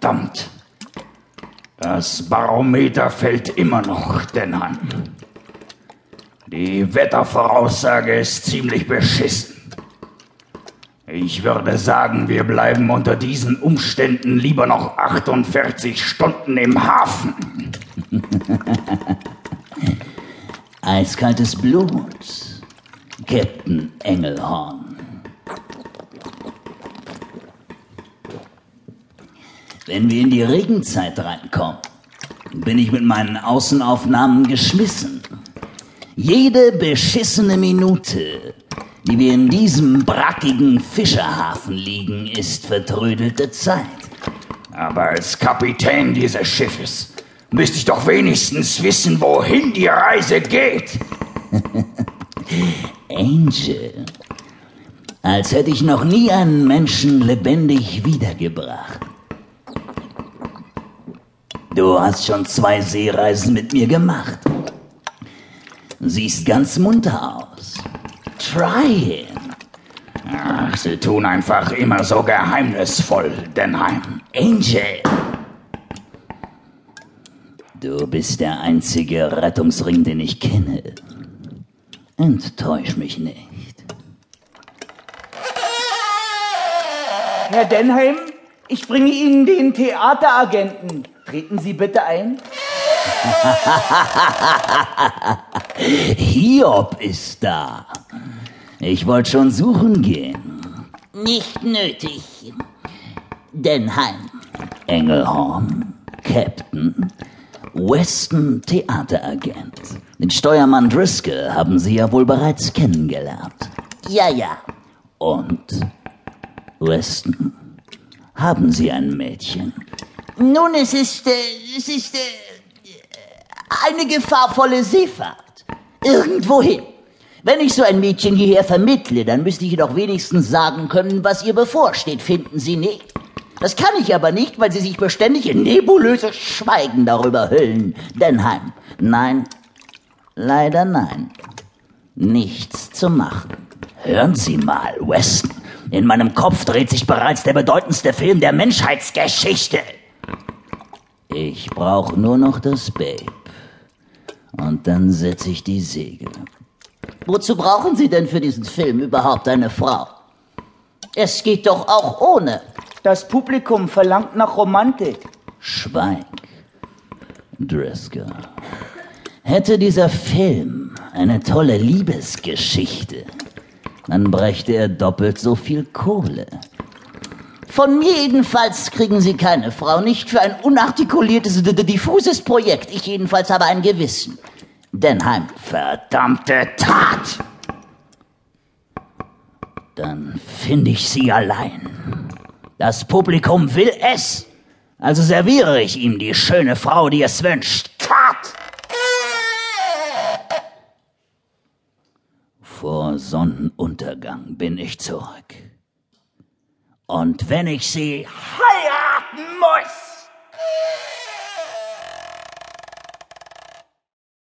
Verdammt. Das Barometer fällt immer noch, Denheim. Die Wettervoraussage ist ziemlich beschissen. Ich würde sagen, wir bleiben unter diesen Umständen lieber noch 48 Stunden im Hafen. Eiskaltes Blut, Captain Engelhorn. Wenn wir in die Regenzeit reinkommen, bin ich mit meinen Außenaufnahmen geschmissen. Jede beschissene Minute, die wir in diesem brackigen Fischerhafen liegen, ist vertrödelte Zeit. Aber als Kapitän dieses Schiffes müsste ich doch wenigstens wissen, wohin die Reise geht. Angel, als hätte ich noch nie einen Menschen lebendig wiedergebracht. Du hast schon zwei Seereisen mit mir gemacht. Siehst ganz munter aus. Try it. Ach, sie tun einfach immer so geheimnisvoll, Denheim. Angel. Du bist der einzige Rettungsring, den ich kenne. Enttäusch mich nicht. Herr Denheim, ich bringe Ihnen den Theateragenten. Treten Sie bitte ein. Hiob ist da. Ich wollte schon suchen gehen. Nicht nötig. Denheim. Engelhorn, Captain, Weston Theateragent. Den Steuermann Driscoll haben Sie ja wohl bereits kennengelernt. Ja, ja. Und, Weston, haben Sie ein Mädchen? Nun, es ist, äh, es ist äh, eine gefahrvolle Seefahrt. Irgendwohin. Wenn ich so ein Mädchen hierher vermittle, dann müsste ich doch wenigstens sagen können, was ihr bevorsteht, finden Sie nicht? Das kann ich aber nicht, weil Sie sich beständig in nebulöses Schweigen darüber hüllen. Denheim. Nein, leider nein. Nichts zu machen. Hören Sie mal, Weston. In meinem Kopf dreht sich bereits der bedeutendste Film der Menschheitsgeschichte. Ich brauche nur noch das Babe. Und dann setze ich die Segel. Wozu brauchen Sie denn für diesen Film überhaupt eine Frau? Es geht doch auch ohne. Das Publikum verlangt nach Romantik. Schweig, Driscoll. Hätte dieser Film eine tolle Liebesgeschichte, dann brächte er doppelt so viel Kohle. Von mir jedenfalls kriegen Sie keine Frau, nicht für ein unartikuliertes, diffuses Projekt. Ich jedenfalls habe ein Gewissen. Denheim. Verdammte Tat! Dann finde ich sie allein. Das Publikum will es. Also serviere ich ihm die schöne Frau, die es wünscht. Cut! Vor Sonnenuntergang bin ich zurück. Und wenn ich sie heiraten muss,